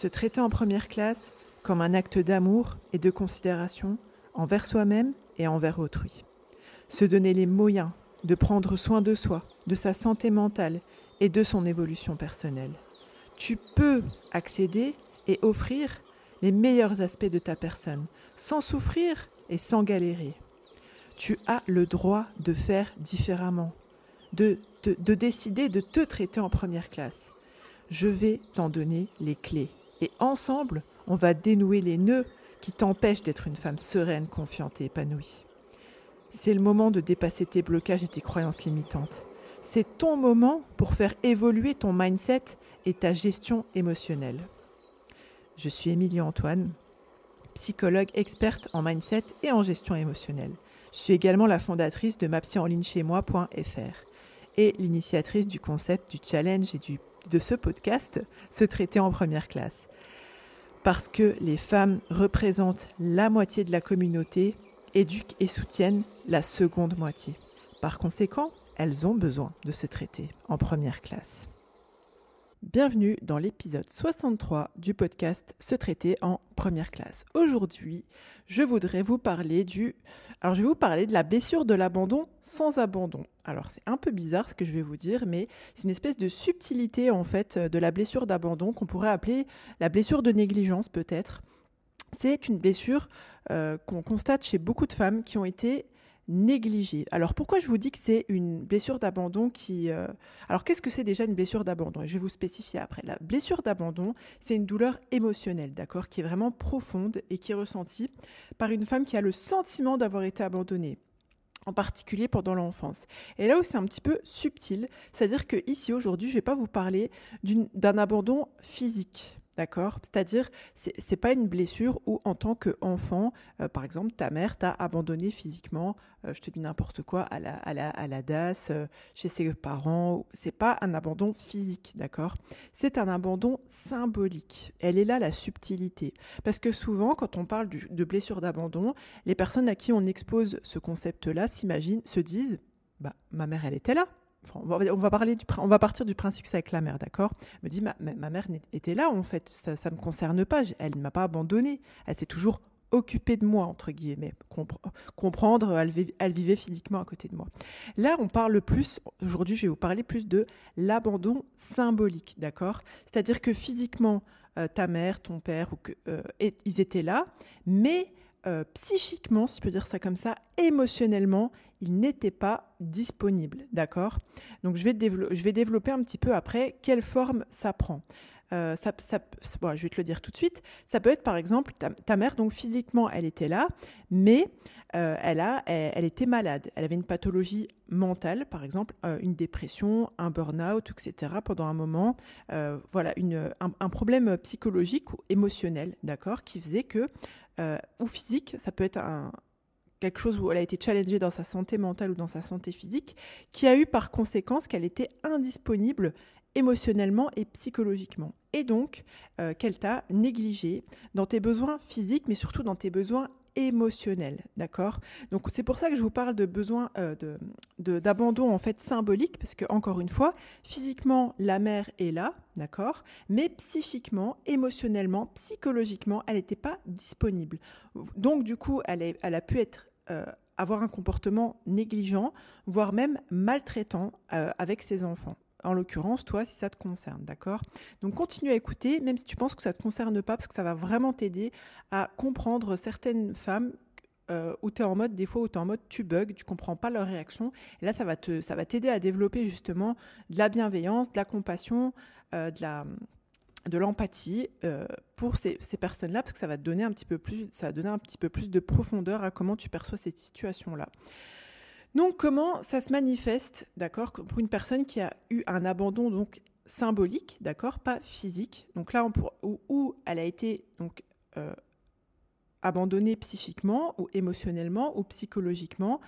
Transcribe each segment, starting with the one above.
Se traiter en première classe comme un acte d'amour et de considération envers soi-même et envers autrui. Se donner les moyens de prendre soin de soi, de sa santé mentale et de son évolution personnelle. Tu peux accéder et offrir les meilleurs aspects de ta personne, sans souffrir et sans galérer. Tu as le droit de faire différemment, de, de, décider de te traiter en première classe. Je vais t'en donner les clés. Et ensemble, on va dénouer les nœuds qui t'empêchent d'être une femme sereine, confiante et épanouie. C'est le moment de dépasser tes blocages et tes croyances limitantes. C'est ton moment pour faire évoluer ton mindset et ta gestion émotionnelle. Je suis Émilie Antoine, psychologue experte en mindset et en gestion émotionnelle. Je suis également la fondatrice de mapsyenlignchez-moi.fr et l'initiatrice du concept du challenge et du, de ce podcast, Se traiter en première classe. Parce que les femmes représentent la moitié de la communauté, éduquent et soutiennent la seconde moitié. Par conséquent, elles ont besoin de se traiter en première classe. Bienvenue dans l'épisode 63 du podcast Se traiter en première classe. Aujourd'hui, je voudrais vous parler du Alors je vais vous parler de la blessure de l'abandon sans abandon. Alors c'est un peu bizarre ce que je vais vous dire mais c'est une espèce de subtilité en fait de la blessure d'abandon qu'on pourrait appeler la blessure de négligence peut-être. C'est une blessure euh, qu'on constate chez beaucoup de femmes qui ont été négligée. Alors pourquoi je vous dis que c'est une blessure d'abandon qui... Euh, alors qu'est-ce que c'est déjà une blessure d'abandon? Je vais vous spécifier après. La blessure d'abandon, c'est une douleur émotionnelle, d'accord, qui est vraiment profonde et qui est ressentie par une femme qui a le sentiment d'avoir été abandonnée en particulier pendant l'enfance. Et là où c'est un petit peu subtil, c'est-à-dire que ici aujourd'hui, je ne vais pas vous parler d'un abandon physique. D'accord C'est-à-dire, c'est, n'est pas une blessure où, en tant qu'enfant, euh, par exemple, ta mère t'a abandonné physiquement, euh, je te dis n'importe quoi, à la, à la, à la DAS, euh, chez ses parents. C'est pas un abandon physique, d'accord C'est un abandon symbolique. Elle est là la subtilité. Parce que souvent, quand on parle de blessure d'abandon, les personnes à qui on expose ce concept-là s'imaginent, se disent, bah, ma mère, elle était là on, va, parler du, on va partir du principe que c'est avec la mère, d'accord? Me dit ma, ma, mère était là en fait, ça ne me concerne pas, elle ne m'a pas abandonnée, elle s'est toujours occupée de moi entre guillemets, comprendre, elle, elle, vivait physiquement à côté de moi. Là, on parle plus, aujourd'hui, je vais vous parler plus de l'abandon symbolique, d'accord? C'est-à-dire que physiquement, euh, ta mère, ton père, ou que, euh, ils étaient là, mais euh, psychiquement, si je peux dire ça comme ça, émotionnellement, il n'était pas disponible. D'accord? Donc je vais, je vais, développer un petit peu après quelle forme ça prend. Euh, ça, je vais te le dire tout de suite. Ça peut être par exemple ta, mère, donc physiquement, elle était là, mais euh, elle, a, elle, était malade. Elle avait une pathologie mentale, par exemple une dépression, un burn-out, etc. pendant un moment. voilà, une, un, problème psychologique ou émotionnel, d'accord, qui faisait que euh, ou physique, ça peut être un, quelque chose où elle a été challengée dans sa santé mentale ou dans sa santé physique, qui a eu par conséquence qu'elle était indisponible émotionnellement et psychologiquement. Et donc, euh, qu'elle t'a négligé dans tes besoins physiques, mais surtout dans tes besoins émotionnel, d'accord? Donc c'est pour ça que je vous parle de besoin euh, d'abandon en fait symbolique, parce que encore une fois, physiquement la mère est là, d'accord, mais psychiquement, émotionnellement, psychologiquement, elle n'était pas disponible. Donc du coup, elle, a pu être euh, avoir un comportement négligent, voire même maltraitant euh, avec ses enfants en l'occurrence, toi, si ça te concerne, d'accord? Donc continue à écouter, même si tu penses que ça ne te concerne pas, parce que ça va vraiment t'aider à comprendre certaines femmes euh, où tu es en mode, des fois où tu es en mode tu bugs, tu comprends pas leur réaction. Et là, ça va ça va t'aider à développer justement de la bienveillance, de la compassion, euh, de la de l'empathie euh, pour ces, personnes-là, parce que ça va te donner un petit peu plus, ça va donner un petit peu plus de profondeur à comment tu perçois cette situation-là. Donc comment ça se manifeste, d'accord, pour une personne qui a eu un abandon donc symbolique, d'accord, pas physique? Donc là, on où, elle a été donc euh, abandonnée psychiquement ou émotionnellement ou psychologiquement,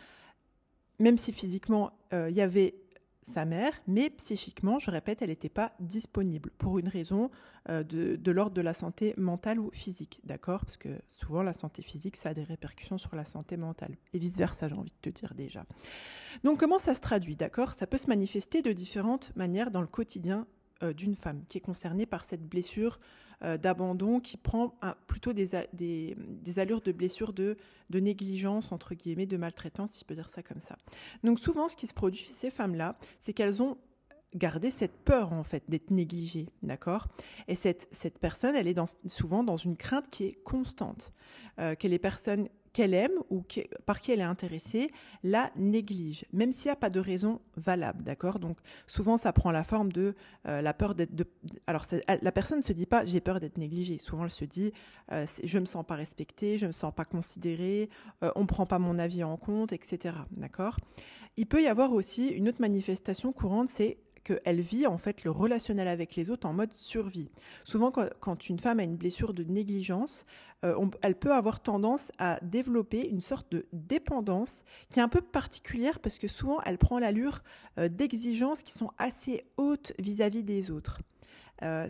même si physiquement euh, il y avait sa mère, mais psychiquement, je répète, elle n'était pas disponible pour une raison euh, de, l'ordre de la santé mentale ou physique, d'accord? Parce que souvent la santé physique, ça a des répercussions sur la santé mentale, et vice-versa, j'ai envie de te dire déjà. Donc comment ça se traduit, d'accord? Ça peut se manifester de différentes manières dans le quotidien euh, d'une femme qui est concernée par cette blessure euh, d'abandon qui prend plutôt des, des, allures de blessure de, de, négligence, entre guillemets, de maltraitance, si je peux dire ça comme ça. Donc souvent, ce qui se produit chez ces femmes-là, c'est qu'elles ont gardé cette peur en fait d'être négligées, d'accord? Et cette, cette personne, elle est souvent dans une crainte qui est constante, euh, que les personnes qu'elle aime ou par qui elle est intéressée la néglige, même s'il n'y a pas de raison valable, d'accord? Donc souvent ça prend la forme de euh, la peur d'être. Alors la personne ne se dit pas j'ai peur d'être négligée. Souvent elle se dit euh, je me sens pas respectée, je me sens pas considérée, euh, on prend pas mon avis en compte, etc. D'accord? Il peut y avoir aussi une autre manifestation courante, c'est qu'elle vit en fait le relationnel avec les autres en mode survie. Souvent, quand, une femme a une blessure de négligence, euh, elle peut avoir tendance à développer une sorte de dépendance qui est un peu particulière parce que souvent elle prend l'allure euh, d'exigences qui sont assez hautes vis-à-vis des autres. Euh,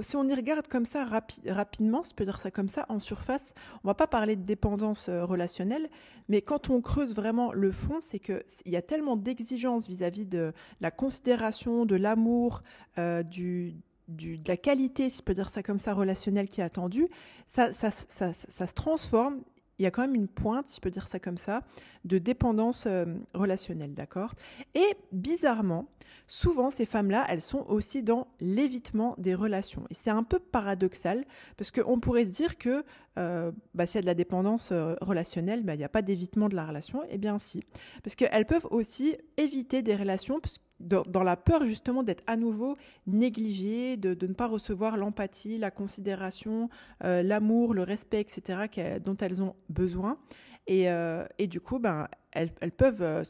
si on y regarde comme ça rapidement, je peux dire ça comme ça, en surface, on va pas parler de dépendance euh, relationnelle, mais quand on creuse vraiment le fond, c'est qu'il y a tellement d'exigences vis-à-vis de la considération, de l'amour, euh, de la qualité, si je peux dire ça comme ça, relationnelle qui est attendue, ça se transforme il y a quand même une pointe, si je peux dire ça comme ça, de dépendance euh, relationnelle, d'accord? Et bizarrement, souvent ces femmes-là, elles sont aussi dans l'évitement des relations. Et c'est un peu paradoxal, parce qu'on pourrait se dire que euh, bah, s'il y a de la dépendance euh, relationnelle, bah, il n'y a pas d'évitement de la relation. Eh bien si, parce qu'elles peuvent aussi éviter des relations, dans, la peur justement d'être à nouveau négligée, de, ne pas recevoir l'empathie, la considération, euh, l'amour, le respect, etc., dont elles ont besoin. Et, euh, du coup, ben, elles, peuvent euh,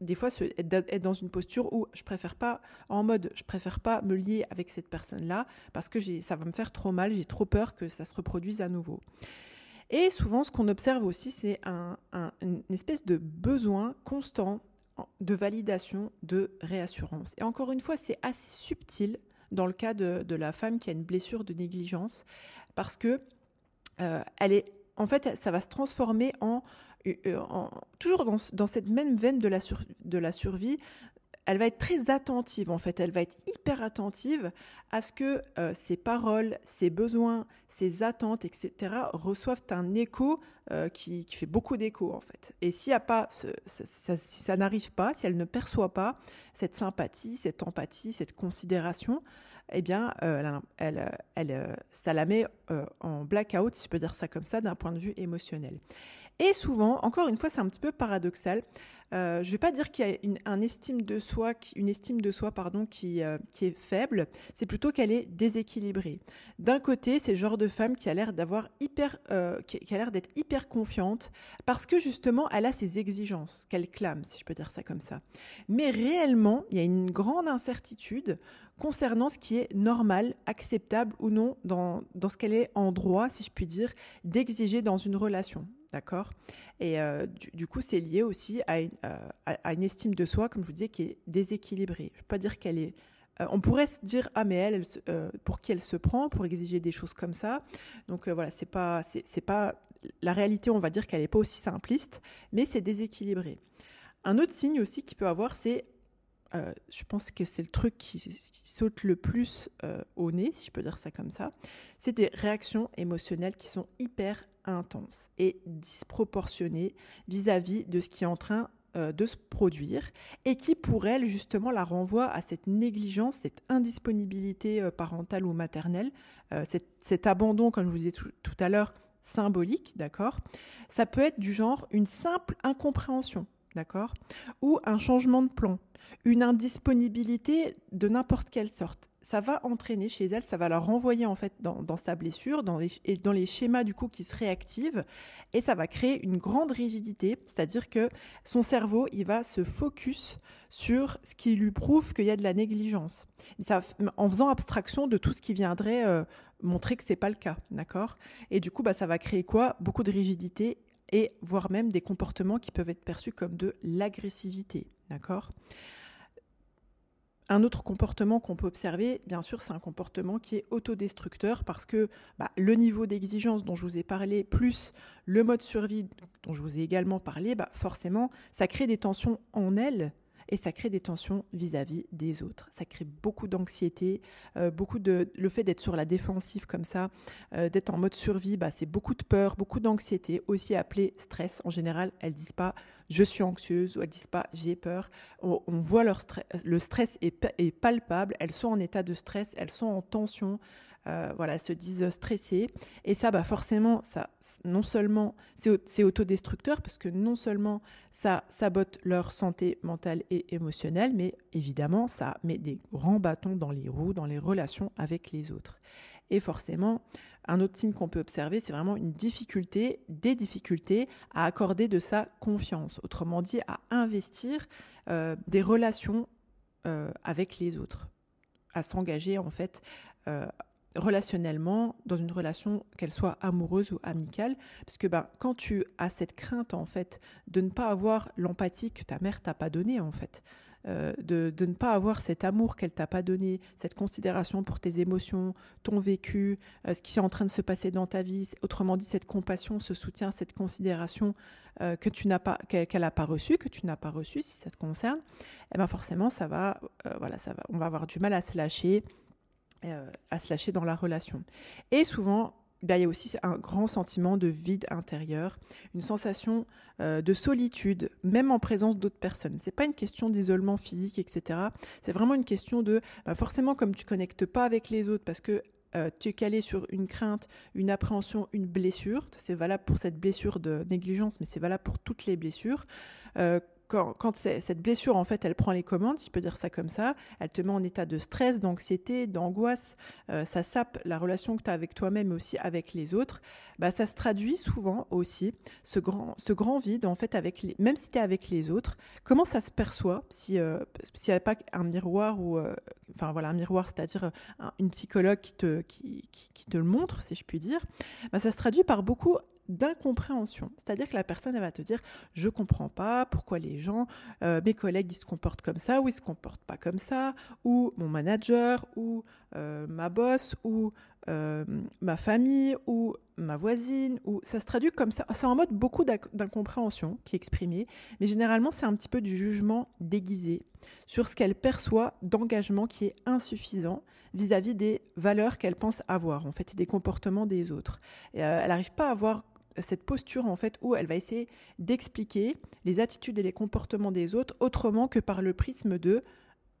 des fois être dans une posture où je préfère pas, en mode, je préfère pas me lier avec cette personne-là parce que ça va me faire trop mal, j'ai trop peur que ça se reproduise à nouveau. Et souvent, ce qu'on observe aussi, c'est une espèce de besoin constant de validation, de réassurance. Et encore une fois, c'est assez subtil dans le cas de, la femme qui a une blessure de négligence, parce que euh, elle est, en fait, ça va se transformer en, euh, toujours dans, cette même veine de la, de la survie, elle va être très attentive en fait, elle va être hyper attentive à ce que euh, ses paroles, ses besoins, ses attentes, etc. reçoivent un écho euh, qui, fait beaucoup d'écho en fait. Et s'il a pas, si ça n'arrive pas, si elle ne perçoit pas cette sympathie, cette empathie, cette considération, eh bien, euh, elle, ça la met en blackout, si je peux dire ça comme ça, d'un point de vue émotionnel. Et souvent, encore une fois, c'est un petit peu paradoxal. Euh, je ne vais pas dire qu'il y a une, un estime de soi, une estime de soi pardon, qui, euh, qui est faible, c'est plutôt qu'elle est déséquilibrée. D'un côté, c'est le genre de femme qui a l'air d'avoir hyper, euh, qui, a l'air d'être hyper confiante parce que justement, elle a ses exigences qu'elle clame, si je peux dire ça comme ça. Mais réellement, il y a une grande incertitude concernant ce qui est normal, acceptable ou non dans, dans ce qu'elle est en droit, si je puis dire, d'exiger dans une relation. D'accord? Et euh, du, coup, c'est lié aussi à une, euh, à, une, estime de soi, comme je vous disais, qui est déséquilibrée. Je ne veux pas dire qu'elle est. Euh, on pourrait se dire ah mais elle, pour qui elle se prend pour exiger des choses comme ça. Donc voilà, c'est pas c'est pas la réalité. On va dire qu'elle n'est pas aussi simpliste, mais c'est déséquilibré. Un autre signe aussi qu'il peut avoir, c'est je pense que c'est le truc qui, saute le plus au nez, si je peux dire ça comme ça, c'est des réactions émotionnelles qui sont hyper intense et disproportionnée vis-à-vis de ce qui est en train euh, de se produire et qui pour elle justement la renvoie à cette négligence, cette indisponibilité euh, parentale ou maternelle, euh, cet, abandon, comme je vous disais tout à l'heure, symbolique, d'accord? Ça peut être du genre une simple incompréhension, d'accord Ou un changement de plan, une indisponibilité de n'importe quelle sorte. Ça va entraîner chez elle, ça va la renvoyer en fait dans, sa blessure, dans les, dans les schémas du coup qui se réactivent, et ça va créer une grande rigidité, c'est-à-dire que son cerveau, il va se focus sur ce qui lui prouve qu'il y a de la négligence, ça, en faisant abstraction de tout ce qui viendrait euh, montrer que c'est pas le cas, d'accord? Et du coup, bah, ça va créer quoi? Beaucoup de rigidité et voire même des comportements qui peuvent être perçus comme de l'agressivité, un autre comportement qu'on peut observer, bien sûr, c'est un comportement qui est autodestructeur parce que bah, le niveau d'exigence dont je vous ai parlé, plus le mode survie dont je vous ai également parlé, bah, forcément, ça crée des tensions en elle et ça crée des tensions vis-à-vis des autres. Ça crée beaucoup d'anxiété, euh, beaucoup de le fait d'être sur la défensive comme ça, euh, d'être en mode survie, bah, c'est beaucoup de peur, beaucoup d'anxiété, aussi appelé stress. En général, elles disent pas je suis anxieuse ou elles disent pas j'ai peur. On, voit leur le stress est palpable. Elles sont en état de stress, elles sont en tension. Euh, voilà, se disent stressées. Et ça, bah forcément, ça, non seulement c'est autodestructeur, parce que non seulement ça sabote leur santé mentale et émotionnelle, mais évidemment, ça met des grands bâtons dans les roues, dans les relations avec les autres. Et forcément, un autre signe qu'on peut observer, c'est vraiment une difficulté, des difficultés à accorder de sa confiance. Autrement dit, à investir euh, des relations euh, avec les autres, à s'engager en fait relationnellement dans une relation qu'elle soit amoureuse ou amicale parce que ben quand tu as cette crainte en fait de ne pas avoir l'empathie que ta mère t'a pas donnée en fait euh, de, de, ne pas avoir cet amour qu'elle t'a pas donné, cette considération pour tes émotions, ton vécu, euh, ce qui est en train de se passer dans ta vie, autrement dit cette compassion, ce soutien, cette considération euh, que tu n'as pas, qu'elle n'a pas reçu, que tu n'as pas reçu si ça te concerne, eh ben forcément ça va, voilà, ça va, on va avoir du mal à se lâcher, à se lâcher dans la relation. Et souvent, bah, il y a aussi un grand sentiment de vide intérieur, une sensation euh, de solitude, même en présence d'autres personnes. C'est pas une question d'isolement physique, etc. C'est vraiment une question de, bah, forcément, comme tu connectes pas avec les autres, parce que euh, tu es calé sur une crainte, une appréhension, une blessure. C'est valable pour cette blessure de négligence, mais c'est valable pour toutes les blessures quand, cette blessure, en fait, elle prend les commandes, si je peux dire ça comme ça, elle te met en état de stress, d'anxiété, d'angoisse, euh, ça sape la relation que tu as avec toi-même, mais aussi avec les autres, bah, ça se traduit souvent aussi, ce grand, ce grand vide, en fait, avec les, même si tu es avec les autres, comment ça se perçoit si euh, s'il n'y avait pas un miroir ou, euh, enfin voilà, un miroir, c'est-à-dire une psychologue qui te, qui, qui, qui, te le montre, si je puis dire, bah, ça se traduit par beaucoup d'incompréhension. C'est-à-dire que la personne, elle va te dire, je comprends pas pourquoi les gens, euh, mes collègues, ils se comportent comme ça, ou ils se comportent pas comme ça, ou mon manager, ou euh, ma boss, ou euh, ma famille, ou ma voisine, ou ça se traduit comme ça. C'est en mode beaucoup d'incompréhension qui est exprimée, mais généralement, c'est un petit peu du jugement déguisé sur ce qu'elle perçoit d'engagement qui est insuffisant vis-à-vis des valeurs qu'elle pense avoir, en fait, et des comportements des autres. Et, elle n'arrive pas à avoir cette posture en fait où elle va essayer d'expliquer les attitudes et les comportements des autres autrement que par le prisme de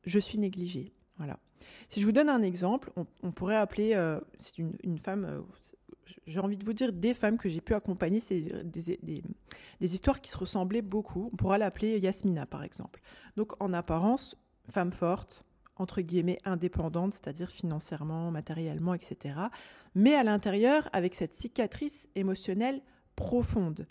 je suis négligée. Voilà. Si je vous donne un exemple, on, pourrait appeler, euh, c'est une, femme, euh, j'ai envie de vous dire des femmes que j'ai pu accompagner, c'est des, des, histoires qui se ressemblaient beaucoup. On pourra l'appeler Yasmina par exemple. Donc en apparence, femme forte, entre guillemets indépendante, c'est-à-dire financièrement, matériellement, etc. Mais à l'intérieur, avec cette cicatrice émotionnelle profonde.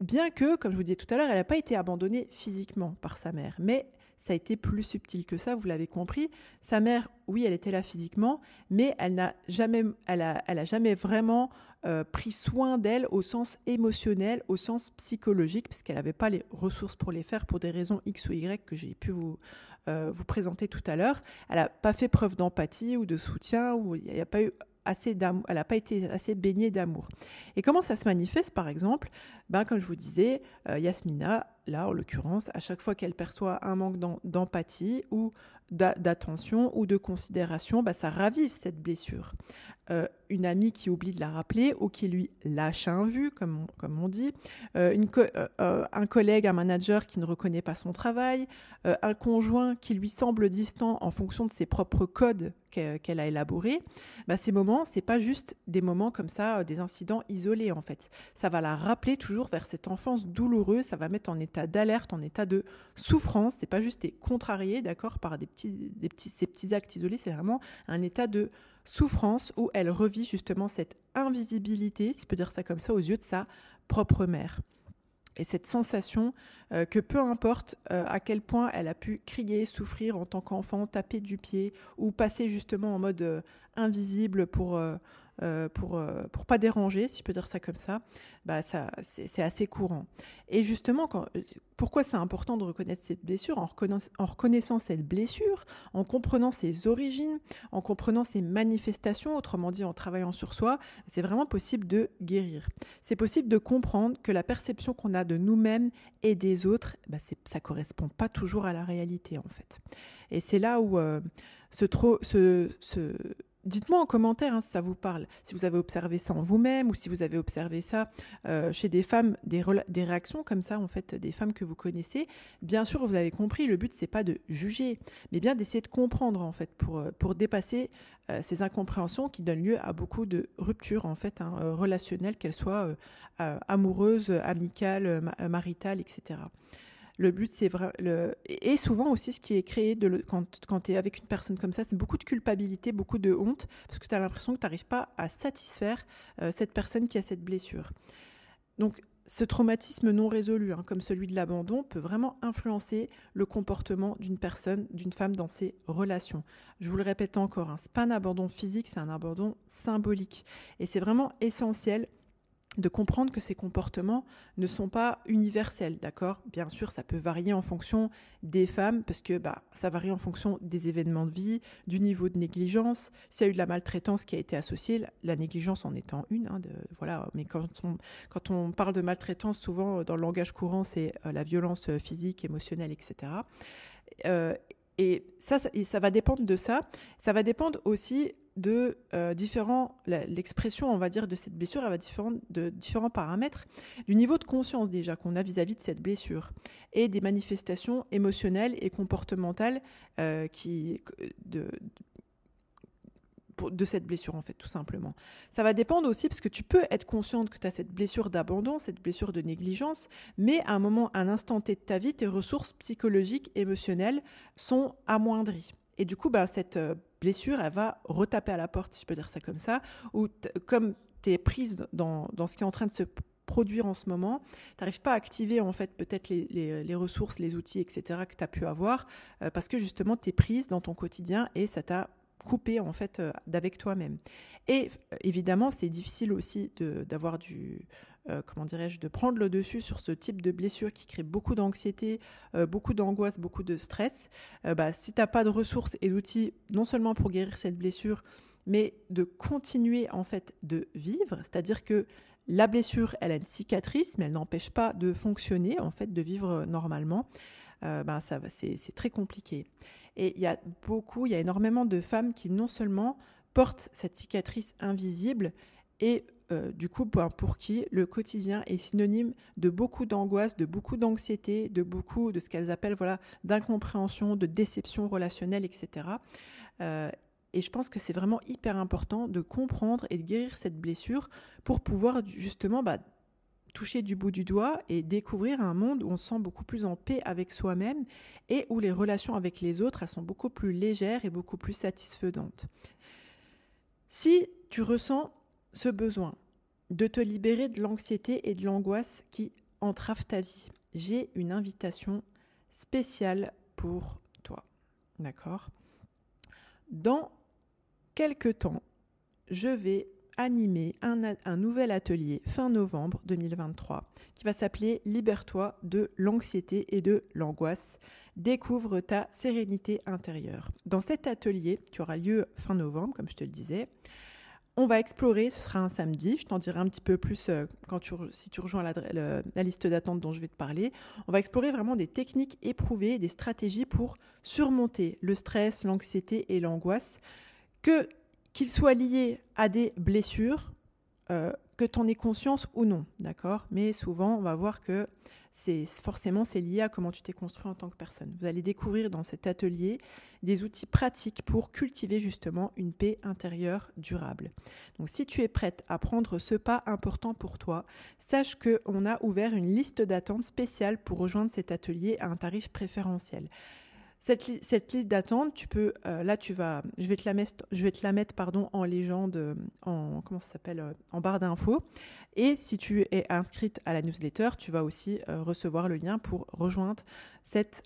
Bien que, comme je vous disais tout à l'heure, elle n'a pas été abandonnée physiquement par sa mère, mais ça a été plus subtil que ça, vous l'avez compris. Sa mère, oui, elle était là physiquement, mais elle n'a jamais, elle a, jamais vraiment euh, pris soin d'elle au sens émotionnel, au sens psychologique, puisqu'elle n'avait pas les ressources pour les faire pour des raisons X ou Y que j'ai pu vous, euh, vous présenter tout à l'heure. Elle n'a pas fait preuve d'empathie ou de soutien, ou il n'y a pas eu assez d'amour, elle n'a pas été assez baignée d'amour. Et comment ça se manifeste, par exemple? Ben, comme je vous disais, euh, Yasmina, là, en l'occurrence, à chaque fois qu'elle perçoit un manque d'empathie ou d'attention ou de considération, bah, ça ravive cette blessure. Euh, une amie qui oublie de la rappeler ou qui lui lâche un vu, comme on, comme on dit, euh, euh, un collègue, un manager qui ne reconnaît pas son travail, un conjoint qui lui semble distant en fonction de ses propres codes qu'elle a élaborés, bah, ces moments, c'est pas juste des moments comme ça, des incidents isolés en fait. Ça va la rappeler toujours vers cette enfance douloureuse, ça va mettre en état d'alerte, en état de souffrance. C'est pas juste contrarié, d'accord, par des petits, des petits, ces petits actes isolés. C'est vraiment un état de souffrance où elle revit justement cette invisibilité, si je peux dire ça comme ça, aux yeux de sa propre mère et cette sensation euh, que peu importe euh, à quel point elle a pu crier, souffrir en tant qu'enfant, taper du pied ou passer justement en mode euh, invisible pour pour pour pas déranger, si je peux dire ça comme ça, bah ça c'est assez courant. Et justement, quand, pourquoi c'est important de reconnaître cette blessure en reconnaissant, cette blessure, en comprenant ses origines, en comprenant ses manifestations, autrement dit en travaillant sur soi, c'est vraiment possible de guérir. C'est possible de comprendre que la perception qu'on a de nous-mêmes et des autres, bah ça correspond pas toujours à la réalité en fait. Et c'est là où euh, ce, ce Dites-moi en commentaire hein, si ça vous parle, si vous avez observé ça en vous-même ou si vous avez observé ça euh, chez des femmes, des, réactions comme ça, en fait, des femmes que vous connaissez. Bien sûr, vous avez compris, le but, c'est pas de juger, mais bien d'essayer de comprendre, en fait, pour, euh, dépasser euh, ces incompréhensions qui donnent lieu à beaucoup de ruptures, en fait, hein, relationnelles, qu'elles soient amoureuses, amicales, maritales, etc. Le but, c'est vrai. Et souvent aussi, ce qui est créé de quand, quand tu es avec une personne comme ça, c'est beaucoup de culpabilité, beaucoup de honte, parce que tu as l'impression que tu n'arrives pas à satisfaire euh, cette personne qui a cette blessure. Donc, ce traumatisme non résolu, hein, comme celui de l'abandon, peut vraiment influencer le comportement d'une personne, d'une femme dans ses relations. Je vous le répète encore, hein, ce n'est pas un abandon physique, c'est un abandon symbolique. Et c'est vraiment essentiel de comprendre que ces comportements ne sont pas universels, d'accord? Bien sûr, ça peut varier en fonction des femmes, parce que bah, ça varie en fonction des événements de vie, du niveau de négligence, s'il y a eu de la maltraitance qui a été associée, la négligence en étant une, hein, voilà. Mais quand on, quand on parle de maltraitance, souvent dans le langage courant, c'est euh, la violence physique, émotionnelle, etc. Euh, et ça, ça, ça va dépendre de ça. Ça va dépendre aussi de euh, différents, l'expression, on va dire, de cette blessure, elle va différente de différents paramètres, du niveau de conscience déjà qu'on a vis-à-vis de cette blessure, et des manifestations émotionnelles et comportementales euh, qui, de, de cette blessure, en fait, tout simplement. Ça va dépendre aussi, parce que tu peux être consciente que tu as cette blessure d'abandon, cette blessure de négligence, mais à un moment, à un instant T de ta vie, tes ressources psychologiques, émotionnelles sont amoindries. Et du coup, bah, cette euh, blessure, elle va retaper à la porte, si je peux dire ça comme ça, ou comme tu es prise dans, dans, ce qui est en train de se produire en ce moment, tu n'arrives pas à activer en fait peut-être les, ressources, les outils, etc. que tu as pu avoir, euh, parce que justement tu es prise dans ton quotidien et ça t'a coupé en fait euh, d'avec toi-même. Et évidemment, c'est difficile aussi d'avoir du euh, comment dirais-je de prendre le dessus sur ce type de blessure qui crée beaucoup d'anxiété, euh, beaucoup d'angoisse, beaucoup de stress. bah, si tu n'as pas de ressources et d'outils non seulement pour guérir cette blessure, mais de continuer en fait de vivre, c'est-à-dire que la blessure, elle a une cicatrice, mais elle n'empêche pas de fonctionner, en fait, de vivre normalement. ben ça, c'est très compliqué. Et il y a beaucoup, il y a énormément de femmes qui non seulement portent cette cicatrice invisible et euh, du coup, ben, pour qui le quotidien est synonyme de beaucoup d'angoisse, de beaucoup d'anxiété, de beaucoup de ce qu'elles appellent voilà d'incompréhension, de déception relationnelle, etc. Euh, et je pense que c'est vraiment hyper important de comprendre et de guérir cette blessure pour pouvoir justement bah, toucher du bout du doigt et découvrir un monde où on se sent beaucoup plus en paix avec soi-même et où les relations avec les autres sont beaucoup plus légères et beaucoup plus satisfaisantes. Si tu ressens ce besoin de te libérer de l'anxiété et de l'angoisse qui entravent ta vie, j'ai une invitation spéciale pour toi. D'accord? Dans quelques temps, je vais animer un, nouvel atelier fin novembre 2023 qui va s'appeler Libère-toi de l'anxiété et de l'angoisse. Découvre ta sérénité intérieure. Dans cet atelier, qui aura lieu fin novembre, comme je te le disais, on va explorer, ce sera un samedi, je t'en dirai un petit peu plus euh, quand tu, si tu rejoins la, la liste d'attente dont je vais te parler. On va explorer vraiment des techniques éprouvées, des stratégies pour surmonter le stress, l'anxiété et l'angoisse que qu'il soit lié à des blessures, euh, que tu en aies conscience ou non, d'accord? Mais souvent, on va voir que c'est forcément c'est lié à comment tu t'es construit en tant que personne. Vous allez découvrir dans cet atelier des outils pratiques pour cultiver justement une paix intérieure durable. Donc si tu es prête à prendre ce pas important pour toi, sache que on a ouvert une liste d'attente spéciale pour rejoindre cet atelier à un tarif préférentiel. Cette, liste d'attente, tu peux, euh, là, tu vas, je vais te la mettre, je vais te la mettre, pardon, en légende, en comment ça s'appelle, euh, en barre d'infos. Et si tu es inscrite à la newsletter, tu vas aussi euh, recevoir le lien pour rejoindre cette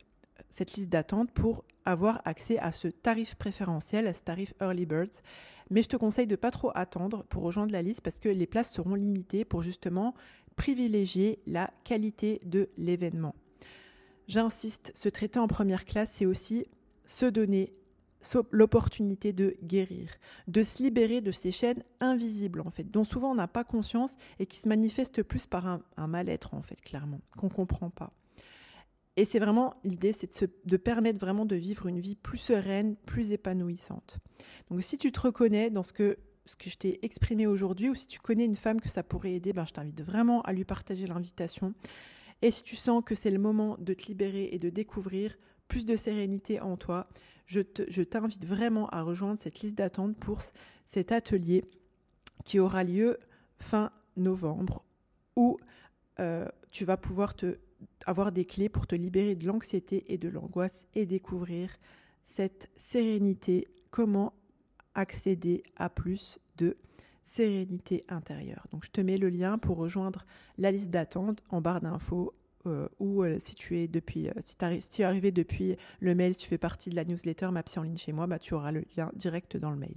liste d'attente pour avoir accès à ce tarif préférentiel, à ce tarif Early Birds. Mais je te conseille de pas trop attendre pour rejoindre la liste parce que les places seront limitées pour justement privilégier la qualité de l'événement. J'insiste, se traiter en première classe, c'est aussi se donner l'opportunité de guérir, de se libérer de ces chaînes invisibles en fait, dont souvent on n'a pas conscience et qui se manifestent plus par un, mal-être en fait, clairement, qu'on ne comprend pas. Et c'est vraiment l'idée, c'est de, de, permettre vraiment de vivre une vie plus sereine, plus épanouissante. Donc si tu te reconnais dans ce que, ce que je t'ai exprimé aujourd'hui, ou si tu connais une femme que ça pourrait aider, ben, je t'invite vraiment à lui partager l'invitation. Et si tu sens que c'est le moment de te libérer et de découvrir plus de sérénité en toi, je t'invite vraiment à rejoindre cette liste d'attente pour cet atelier qui aura lieu fin novembre où euh, tu vas pouvoir avoir des clés pour te libérer de l'anxiété et de l'angoisse et découvrir cette sérénité, comment accéder à plus de sérénité intérieure. Donc je te mets le lien pour rejoindre la liste d'attente en barre d'infos euh, ou euh, si tu es depuis, euh, si, tu es arrivé depuis le mail, si tu fais partie de la newsletter Ma psy en ligne chez moi, bah, tu auras le lien direct dans le mail.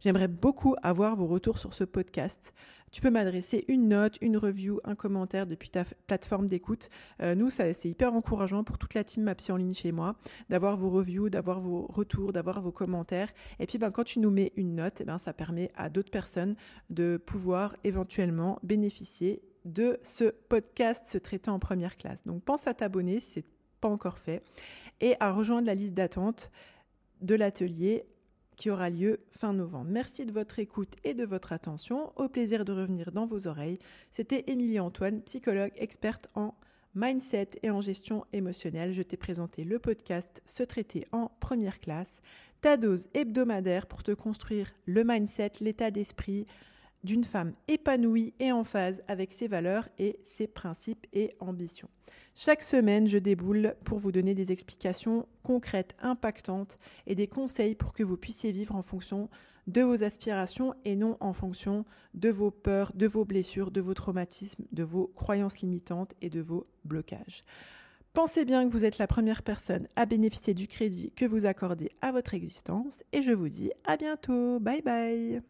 J'aimerais beaucoup avoir vos retours sur ce podcast. Tu peux m'adresser une note, une review, un commentaire depuis ta plateforme d'écoute. nous, ça, c'est hyper encourageant pour toute la team Ma psy en ligne chez moi d'avoir vos reviews, d'avoir vos retours, d'avoir vos commentaires. Et puis, ben, quand tu nous mets une note, eh ben, ça permet à d'autres personnes de pouvoir éventuellement bénéficier de ce podcast se traitant en première classe. Donc pense à t'abonner si ce n'est pas encore fait et à rejoindre la liste d'attente de l'atelier qui aura lieu fin novembre. Merci de votre écoute et de votre attention. Au plaisir de revenir dans vos oreilles. C'était Émilie Antoine, psychologue experte en mindset et en gestion émotionnelle. Je t'ai présenté le podcast Se traiter en première classe, ta dose hebdomadaire pour te construire le mindset, l'état d'esprit, d'une femme épanouie et en phase avec ses valeurs et ses principes et ambitions. Chaque semaine, je déboule pour vous donner des explications concrètes, impactantes et des conseils pour que vous puissiez vivre en fonction de vos aspirations et non en fonction de vos peurs, de vos blessures, de vos traumatismes, de vos croyances limitantes et de vos blocages. Pensez bien que vous êtes la première personne à bénéficier du crédit que vous accordez à votre existence et je vous dis à bientôt. Bye bye